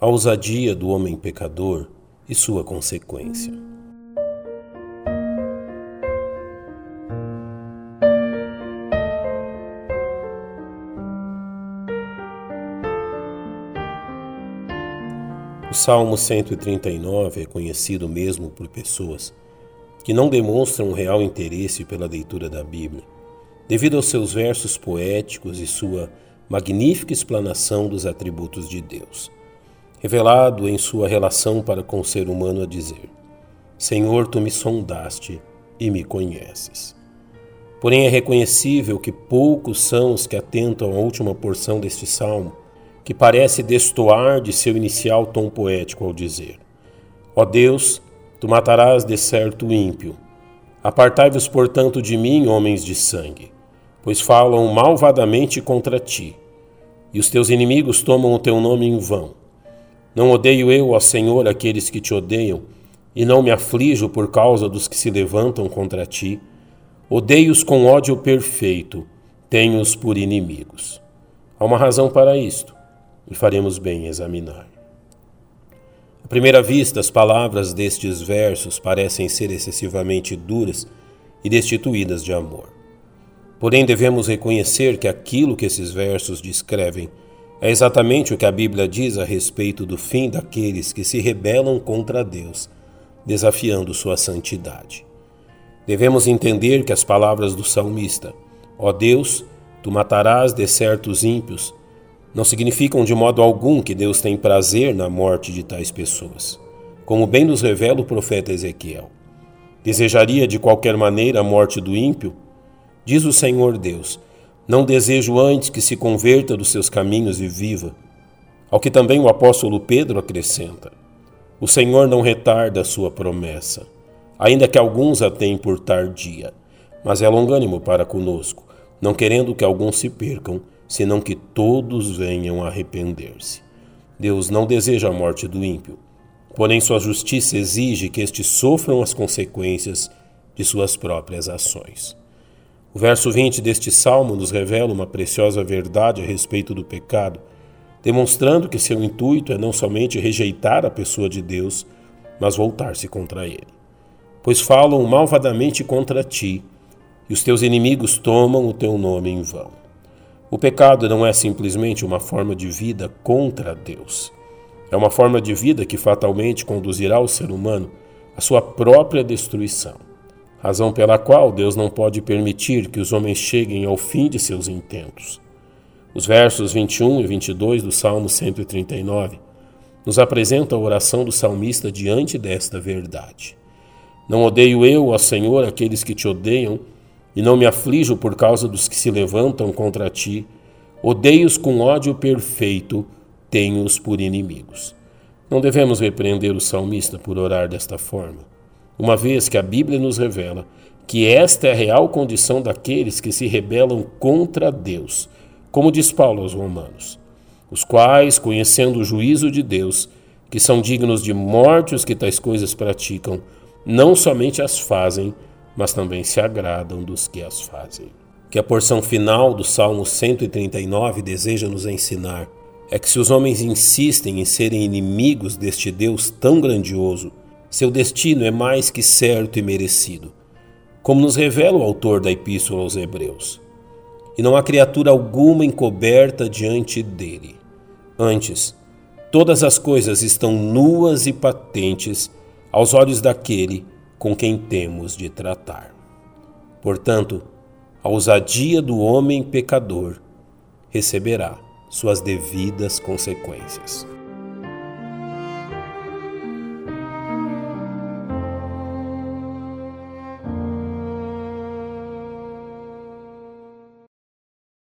a ousadia do homem pecador e sua consequência. O Salmo 139 é conhecido mesmo por pessoas que não demonstram um real interesse pela leitura da Bíblia, devido aos seus versos poéticos e sua magnífica explanação dos atributos de Deus, revelado em sua relação para com o ser humano a dizer: Senhor, tu me sondaste e me conheces. Porém, é reconhecível que poucos são os que atentam à última porção deste salmo que parece destoar de seu inicial tom poético ao dizer: Ó Deus, tu matarás de certo o ímpio. Apartai-vos, portanto, de mim, homens de sangue, pois falam malvadamente contra ti, e os teus inimigos tomam o teu nome em vão. Não odeio eu, ó Senhor, aqueles que te odeiam, e não me aflijo por causa dos que se levantam contra ti. Odeio-os com ódio perfeito, tenho-os por inimigos. Há uma razão para isto e faremos bem em examinar. À primeira vista, as palavras destes versos parecem ser excessivamente duras e destituídas de amor. Porém, devemos reconhecer que aquilo que esses versos descrevem é exatamente o que a Bíblia diz a respeito do fim daqueles que se rebelam contra Deus, desafiando sua santidade. Devemos entender que as palavras do salmista, ó Deus, tu matarás de certos ímpios, não significam de modo algum que Deus tem prazer na morte de tais pessoas, como bem nos revela o profeta Ezequiel. Desejaria de qualquer maneira a morte do ímpio? Diz o Senhor Deus: Não desejo antes que se converta dos seus caminhos e viva. Ao que também o apóstolo Pedro acrescenta: O Senhor não retarda a sua promessa, ainda que alguns a tenham por tardia, mas é longânimo para conosco, não querendo que alguns se percam, senão que todos venham a arrepender-se. Deus não deseja a morte do ímpio, porém sua justiça exige que estes sofram as consequências de suas próprias ações. O verso 20 deste salmo nos revela uma preciosa verdade a respeito do pecado, demonstrando que seu intuito é não somente rejeitar a pessoa de Deus, mas voltar-se contra ele. Pois falam malvadamente contra ti, e os teus inimigos tomam o teu nome em vão. O pecado não é simplesmente uma forma de vida contra Deus. É uma forma de vida que fatalmente conduzirá o ser humano à sua própria destruição. Razão pela qual Deus não pode permitir que os homens cheguem ao fim de seus intentos. Os versos 21 e 22 do Salmo 139 nos apresentam a oração do salmista diante desta verdade. Não odeio eu, ó Senhor, aqueles que te odeiam, e não me aflijo por causa dos que se levantam contra ti. Odeio-os com ódio perfeito, tenho-os por inimigos. Não devemos repreender o salmista por orar desta forma, uma vez que a Bíblia nos revela que esta é a real condição daqueles que se rebelam contra Deus, como diz Paulo aos Romanos, os quais, conhecendo o juízo de Deus, que são dignos de morte os que tais coisas praticam, não somente as fazem, mas também se agradam dos que as fazem. Que a porção final do Salmo 139 deseja nos ensinar é que se os homens insistem em serem inimigos deste Deus tão grandioso, seu destino é mais que certo e merecido, como nos revela o autor da Epístola aos Hebreus. E não há criatura alguma encoberta diante dele. Antes, todas as coisas estão nuas e patentes aos olhos daquele com quem temos de tratar. Portanto, a ousadia do homem pecador receberá suas devidas consequências.